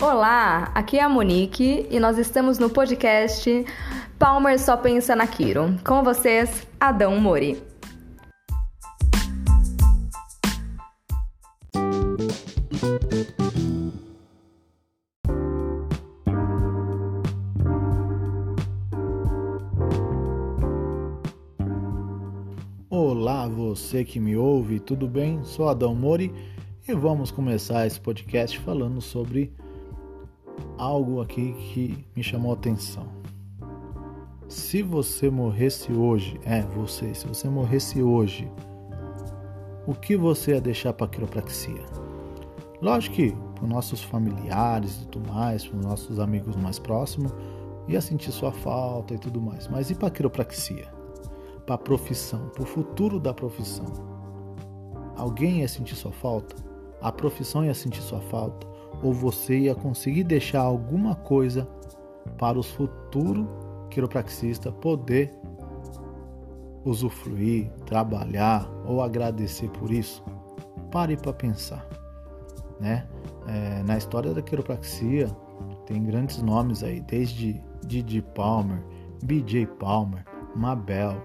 Olá, aqui é a Monique e nós estamos no podcast Palmer Só Pensa na Quiro. Com vocês, Adão Mori. Olá, você que me ouve, tudo bem? Sou Adão Mori e vamos começar esse podcast falando sobre algo aqui que me chamou a atenção. Se você morresse hoje, é você, se você morresse hoje, o que você ia deixar para a quiropraxia? Lógico que para os nossos familiares e tudo mais, para os nossos amigos mais próximos, ia sentir sua falta e tudo mais. Mas e para a quiropraxia? Para a profissão, para o futuro da profissão? Alguém ia sentir sua falta? A profissão ia sentir sua falta? Ou você ia conseguir deixar alguma coisa para os futuros quiropraxistas poder usufruir, trabalhar ou agradecer por isso? Pare para pensar, né? É, na história da quiropraxia tem grandes nomes aí, desde Didi Palmer, BJ Palmer, Mabel,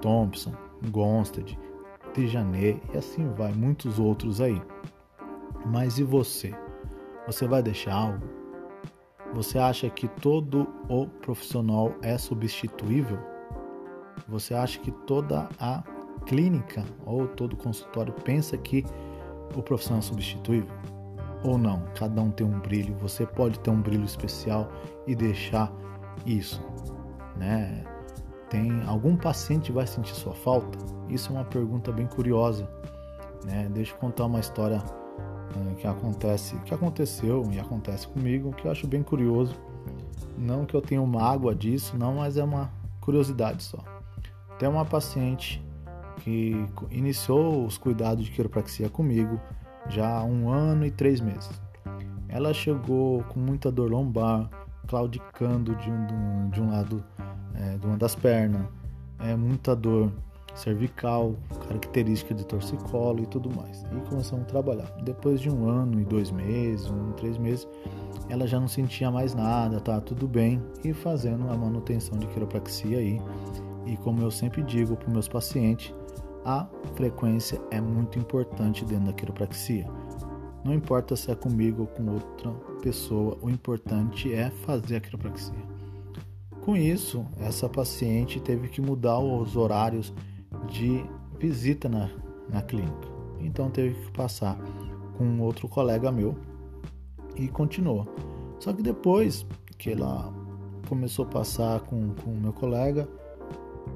Thompson, Gonstead, Tijanet e assim vai, muitos outros aí. Mas e você? Você vai deixar algo? Você acha que todo o profissional é substituível? Você acha que toda a clínica ou todo consultório pensa que o profissional é substituível? Ou não? Cada um tem um brilho. Você pode ter um brilho especial e deixar isso, né? Tem algum paciente vai sentir sua falta? Isso é uma pergunta bem curiosa, né? Deixa eu contar uma história né, que acontece, que aconteceu e acontece comigo, que eu acho bem curioso. Não que eu tenha mágoa disso, não, mas é uma curiosidade só. Tem uma paciente que iniciou os cuidados de quiropraxia comigo já há um ano e três meses. Ela chegou com muita dor lombar, claudicando de um, de um lado é, de uma das pernas, é, muita dor cervical, característica de torcicolo e tudo mais. E começamos a trabalhar. Depois de um ano e dois meses, um três meses, ela já não sentia mais nada, tá tudo bem e fazendo a manutenção de quiropraxia aí. E como eu sempre digo para meus pacientes, a frequência é muito importante dentro da quiropraxia. Não importa se é comigo ou com outra pessoa, o importante é fazer a quiropraxia. Com isso, essa paciente teve que mudar os horários de visita na, na clínica. Então teve que passar com outro colega meu e continuou. Só que depois que ela começou a passar com o meu colega,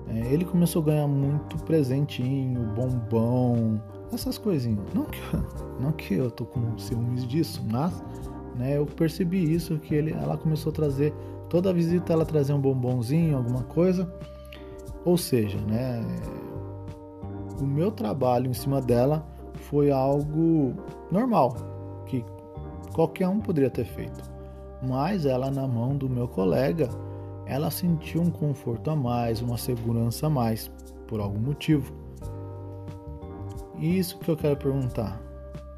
é, ele começou a ganhar muito presentinho, bombom, essas coisinhas. Não que, não que eu tô com ciúmes disso, mas né, eu percebi isso que ele, ela começou a trazer toda visita ela trazia um bombonzinho, alguma coisa. Ou seja, né, o meu trabalho em cima dela foi algo normal, que qualquer um poderia ter feito. Mas ela na mão do meu colega, ela sentiu um conforto a mais, uma segurança a mais, por algum motivo. E isso que eu quero perguntar.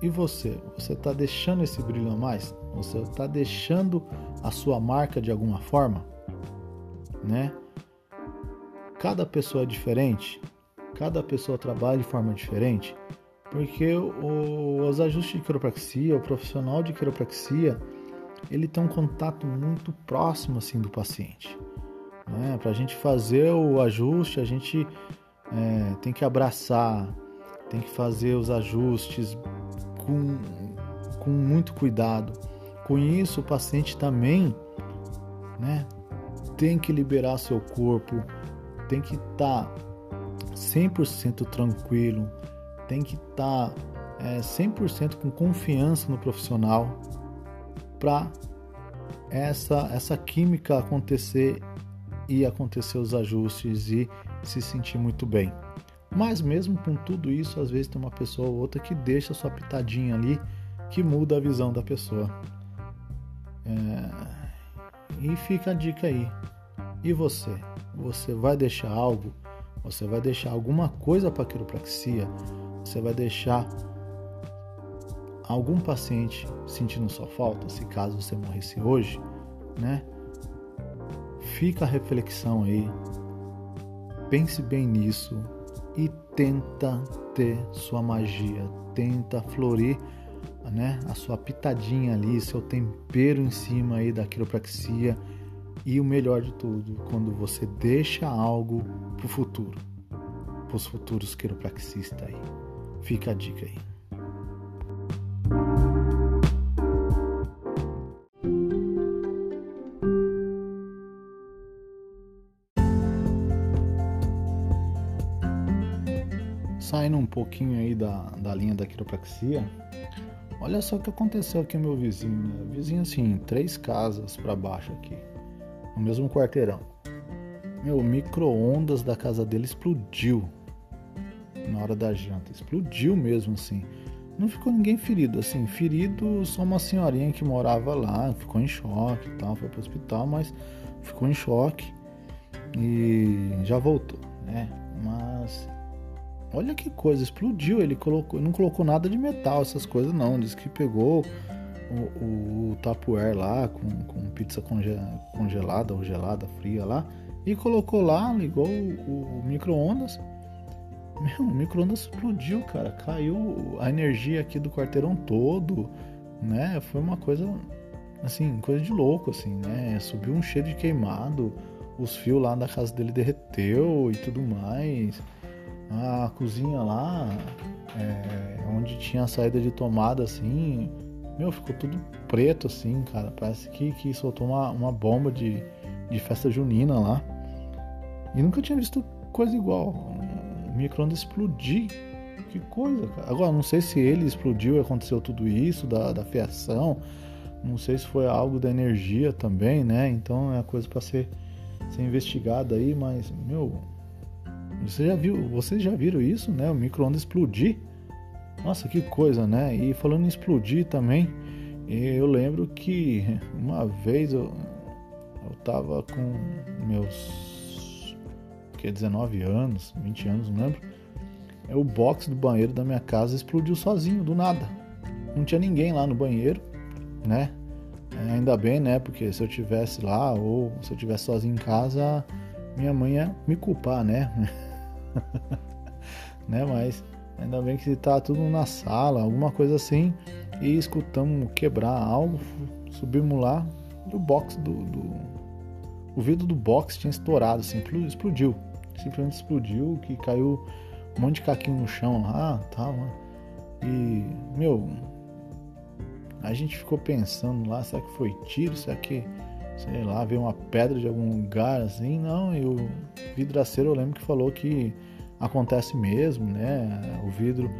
E você? Você está deixando esse brilho a mais? Você está deixando a sua marca de alguma forma? Né? Cada pessoa é diferente cada pessoa trabalha de forma diferente, porque o, os ajustes de quiropraxia, o profissional de quiropraxia, ele tem um contato muito próximo assim do paciente. Né? Para a gente fazer o ajuste, a gente é, tem que abraçar, tem que fazer os ajustes com, com muito cuidado. Com isso, o paciente também né, tem que liberar seu corpo, tem que estar tá 100% tranquilo, tem que estar tá, é, 100% com confiança no profissional para essa, essa química acontecer e acontecer os ajustes e se sentir muito bem. Mas mesmo com tudo isso, às vezes tem uma pessoa ou outra que deixa sua pitadinha ali que muda a visão da pessoa. É... E fica a dica aí. E você? Você vai deixar algo você vai deixar alguma coisa para a quiropraxia, você vai deixar algum paciente sentindo sua falta, se caso você morresse hoje, né? Fica a reflexão aí. Pense bem nisso e tenta ter sua magia, tenta florir, né, a sua pitadinha ali, seu tempero em cima aí da quiropraxia e o melhor de tudo, quando você deixa algo pro futuro, pros futuros quiropraxistas aí. Fica a dica aí. Saindo um pouquinho aí da, da linha da quiropraxia, olha só o que aconteceu aqui meu vizinho, né? Vizinho assim, três casas para baixo aqui, no mesmo quarteirão. Meu, micro-ondas da casa dele explodiu na hora da janta, explodiu mesmo assim. Não ficou ninguém ferido, assim, ferido só uma senhorinha que morava lá, ficou em choque e tal, foi pro hospital, mas ficou em choque e já voltou, né? Mas Olha que coisa, explodiu. Ele colocou, não colocou nada de metal, essas coisas não. Diz que pegou o, o, Tupperware lá com, com pizza conge, congelada ou gelada, fria lá, e colocou lá, ligou o, o micro-ondas. Meu, o micro-ondas explodiu, cara. Caiu a energia aqui do quarteirão todo, né? Foi uma coisa, assim, coisa de louco, assim, né? Subiu um cheiro de queimado, os fios lá da casa dele derreteu e tudo mais a cozinha lá, é, onde tinha a saída de tomada assim, meu, ficou tudo preto assim, cara. Parece que, que soltou uma, uma bomba de, de festa junina lá. E nunca tinha visto coisa igual. O micro-ondas explodir. Que coisa, cara. Agora, não sei se ele explodiu e aconteceu tudo isso, da, da fiação. Não sei se foi algo da energia também, né? Então é coisa para ser, ser investigada aí, mas, meu, você já viu, vocês já viram isso, né? O micro-ondas explodir. Nossa, que coisa, né? E falando em explodir também, eu lembro que uma vez eu, eu tava com meus que 19 anos, 20 anos, não lembro. É o box do banheiro da minha casa explodiu sozinho, do nada. Não tinha ninguém lá no banheiro, né? É, ainda bem, né? Porque se eu tivesse lá ou se eu tivesse sozinho em casa, minha mãe ia me culpar, né? né? Mas ainda bem que tá tudo na sala, alguma coisa assim, e escutamos quebrar algo, subimos lá e o box do, do, O vidro do box tinha estourado, assim, explodiu. Simplesmente explodiu, que caiu um monte de caquinho no chão lá tal. Né? E, meu, a gente ficou pensando lá, será que foi tiro? Será que sei lá, veio uma pedra de algum lugar assim, não, e o vidraceiro eu lembro que falou que acontece mesmo, né? O vidro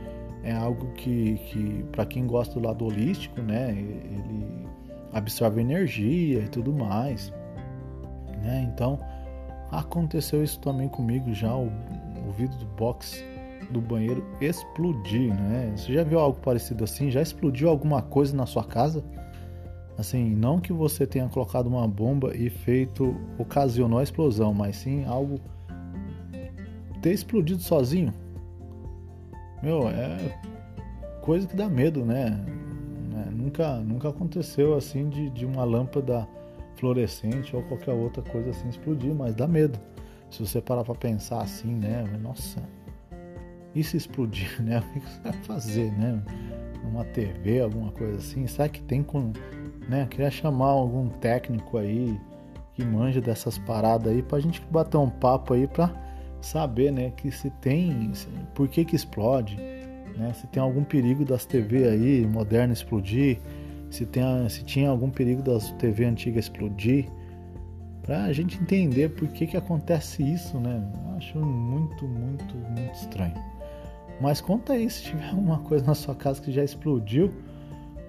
é algo que, que para quem gosta do lado holístico, né, ele absorve energia e tudo mais, né? Então, aconteceu isso também comigo já, o, o vidro do box do banheiro explodir, né? Você já viu algo parecido assim? Já explodiu alguma coisa na sua casa? Assim, não que você tenha colocado uma bomba e feito, ocasionou a explosão, mas sim algo ter explodido sozinho. Meu, é coisa que dá medo, né? É, nunca, nunca aconteceu assim de, de uma lâmpada fluorescente ou qualquer outra coisa assim explodir, mas dá medo. Se você parar pra pensar assim, né? Nossa, e se explodir, né? O que você vai fazer, né? Uma TV, alguma coisa assim? Será que tem com né? Queria chamar algum técnico aí que manja dessas paradas aí pra gente bater um papo aí pra saber, né, que se tem, por que que explode, né? Se tem algum perigo das TV aí modernas explodir, se tem se tinha algum perigo das TV antigas explodir, pra gente entender por que que acontece isso, né? Eu acho muito, muito, muito estranho. Mas conta aí se tiver alguma coisa na sua casa que já explodiu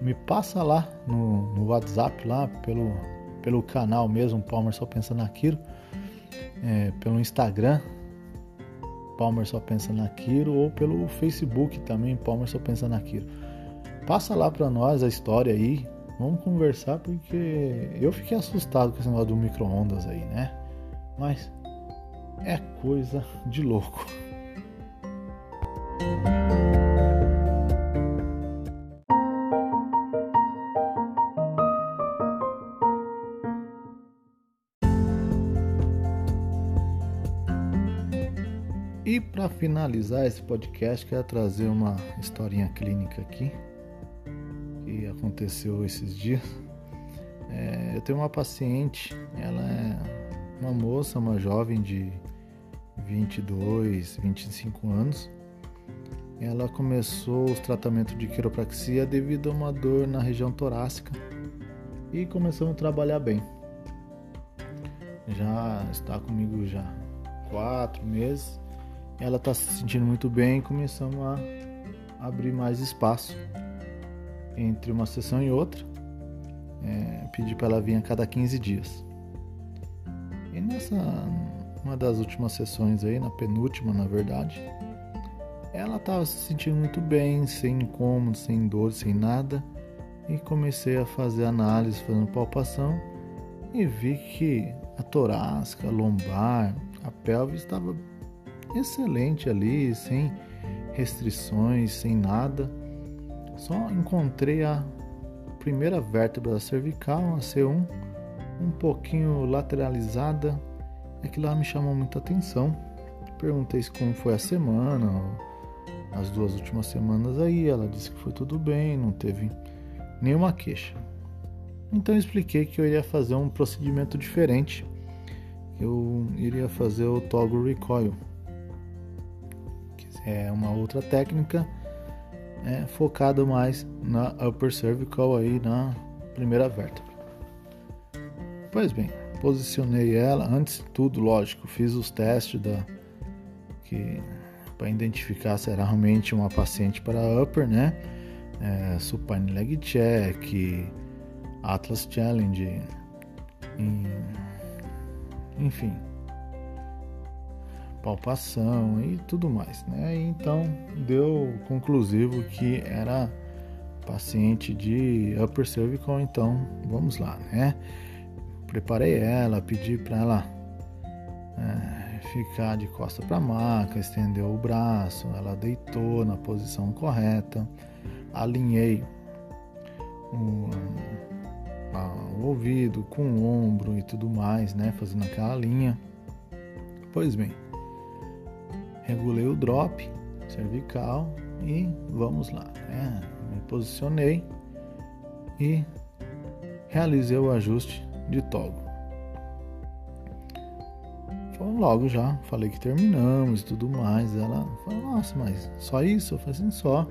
me passa lá no, no WhatsApp, lá pelo, pelo canal mesmo, Palmer Só Pensa Naquilo, é, pelo Instagram, Palmer Só Pensa Naquilo, ou pelo Facebook também, Palmer Só Pensa Naquilo. Passa lá pra nós a história aí, vamos conversar, porque eu fiquei assustado com esse negócio do micro-ondas aí, né? Mas é coisa de louco. Finalizar esse podcast, quero trazer uma historinha clínica aqui que aconteceu esses dias. É, eu tenho uma paciente, ela é uma moça, uma jovem de 22, 25 anos. Ela começou os tratamentos de quiropraxia devido a uma dor na região torácica e começamos a trabalhar bem. Já está comigo já quatro meses. Ela está se sentindo muito bem e começamos a abrir mais espaço entre uma sessão e outra. É, pedi para ela vir a cada 15 dias. E nessa uma das últimas sessões aí, na penúltima na verdade, ela estava se sentindo muito bem, sem incômodo, sem dor, sem nada. E comecei a fazer análise, fazendo palpação e vi que a torácica, a lombar, a pelve estava excelente ali, sem restrições, sem nada. Só encontrei a primeira vértebra cervical, a C1, um pouquinho lateralizada. Aquilo lá me chamou muita atenção. Perguntei como foi a semana, as duas últimas semanas aí. Ela disse que foi tudo bem, não teve nenhuma queixa. Então eu expliquei que eu iria fazer um procedimento diferente. Eu iria fazer o toggle recoil, é uma outra técnica é, focada mais na upper cervical aí na primeira vértebra. Pois bem, posicionei ela antes de tudo, lógico, fiz os testes da que para identificar se era realmente uma paciente para upper, né? É, supine leg check, Atlas Challenge, enfim, palpação e tudo mais, né? Então deu conclusivo que era paciente de upper cervical, então vamos lá, né? Preparei ela, pedi para ela é, ficar de costa para maca, estendeu o braço, ela deitou na posição correta, alinhei o, o ouvido com o ombro e tudo mais, né? Fazendo aquela linha. Pois bem, regulei o drop cervical e vamos lá. Né? Me posicionei e realizei o ajuste de toggle. Então, logo já falei que terminamos e tudo mais. Ela falou, nossa, mas só isso? Eu falei assim, só.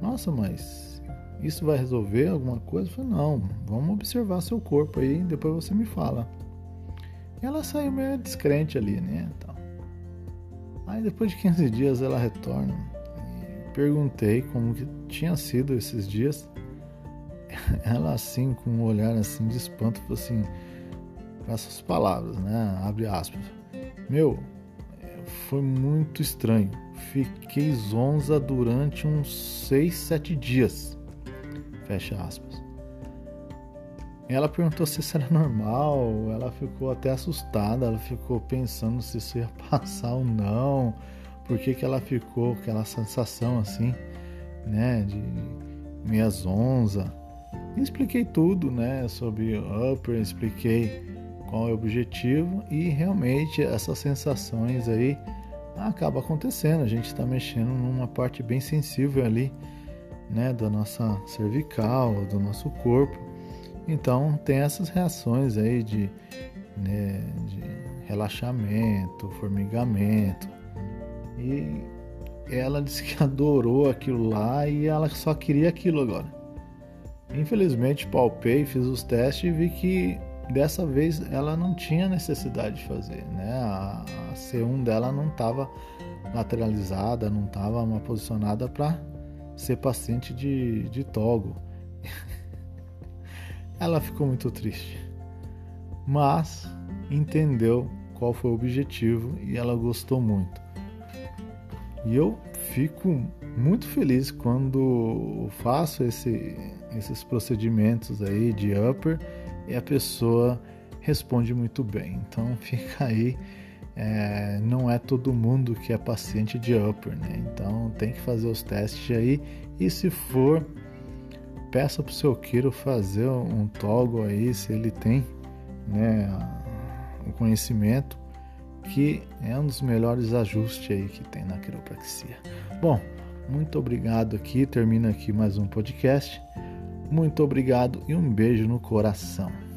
Nossa, mas isso vai resolver alguma coisa? Eu falei, não, vamos observar seu corpo aí, depois você me fala. E ela saiu meio descrente ali, né? Então, Aí depois de 15 dias ela retorna e perguntei como que tinha sido esses dias. Ela assim, com um olhar assim de espanto, falou assim, com essas palavras, né? Abre aspas. Meu, foi muito estranho. Fiquei zonza durante uns 6, 7 dias. Fecha aspas. Ela perguntou se isso era normal, ela ficou até assustada, ela ficou pensando se isso ia passar ou não, por que, que ela ficou com aquela sensação assim, né, de meia zonza. expliquei tudo, né, sobre o upper, expliquei qual é o objetivo e realmente essas sensações aí acaba acontecendo, a gente está mexendo numa parte bem sensível ali, né, da nossa cervical, do nosso corpo então tem essas reações aí de, né, de relaxamento, formigamento. E ela disse que adorou aquilo lá e ela só queria aquilo agora. Infelizmente palpei, fiz os testes e vi que dessa vez ela não tinha necessidade de fazer, né? A, a C1 dela não estava lateralizada, não estava posicionada para ser paciente de, de togo. Ela ficou muito triste, mas entendeu qual foi o objetivo e ela gostou muito. E eu fico muito feliz quando faço esse, esses procedimentos aí de upper e a pessoa responde muito bem. Então fica aí, é, não é todo mundo que é paciente de upper, né? Então tem que fazer os testes aí e se for peça para o seu Kiro fazer um toggle aí, se ele tem né, o conhecimento, que é um dos melhores ajustes aí que tem na quiropraxia. Bom, muito obrigado aqui, termina aqui mais um podcast. Muito obrigado e um beijo no coração.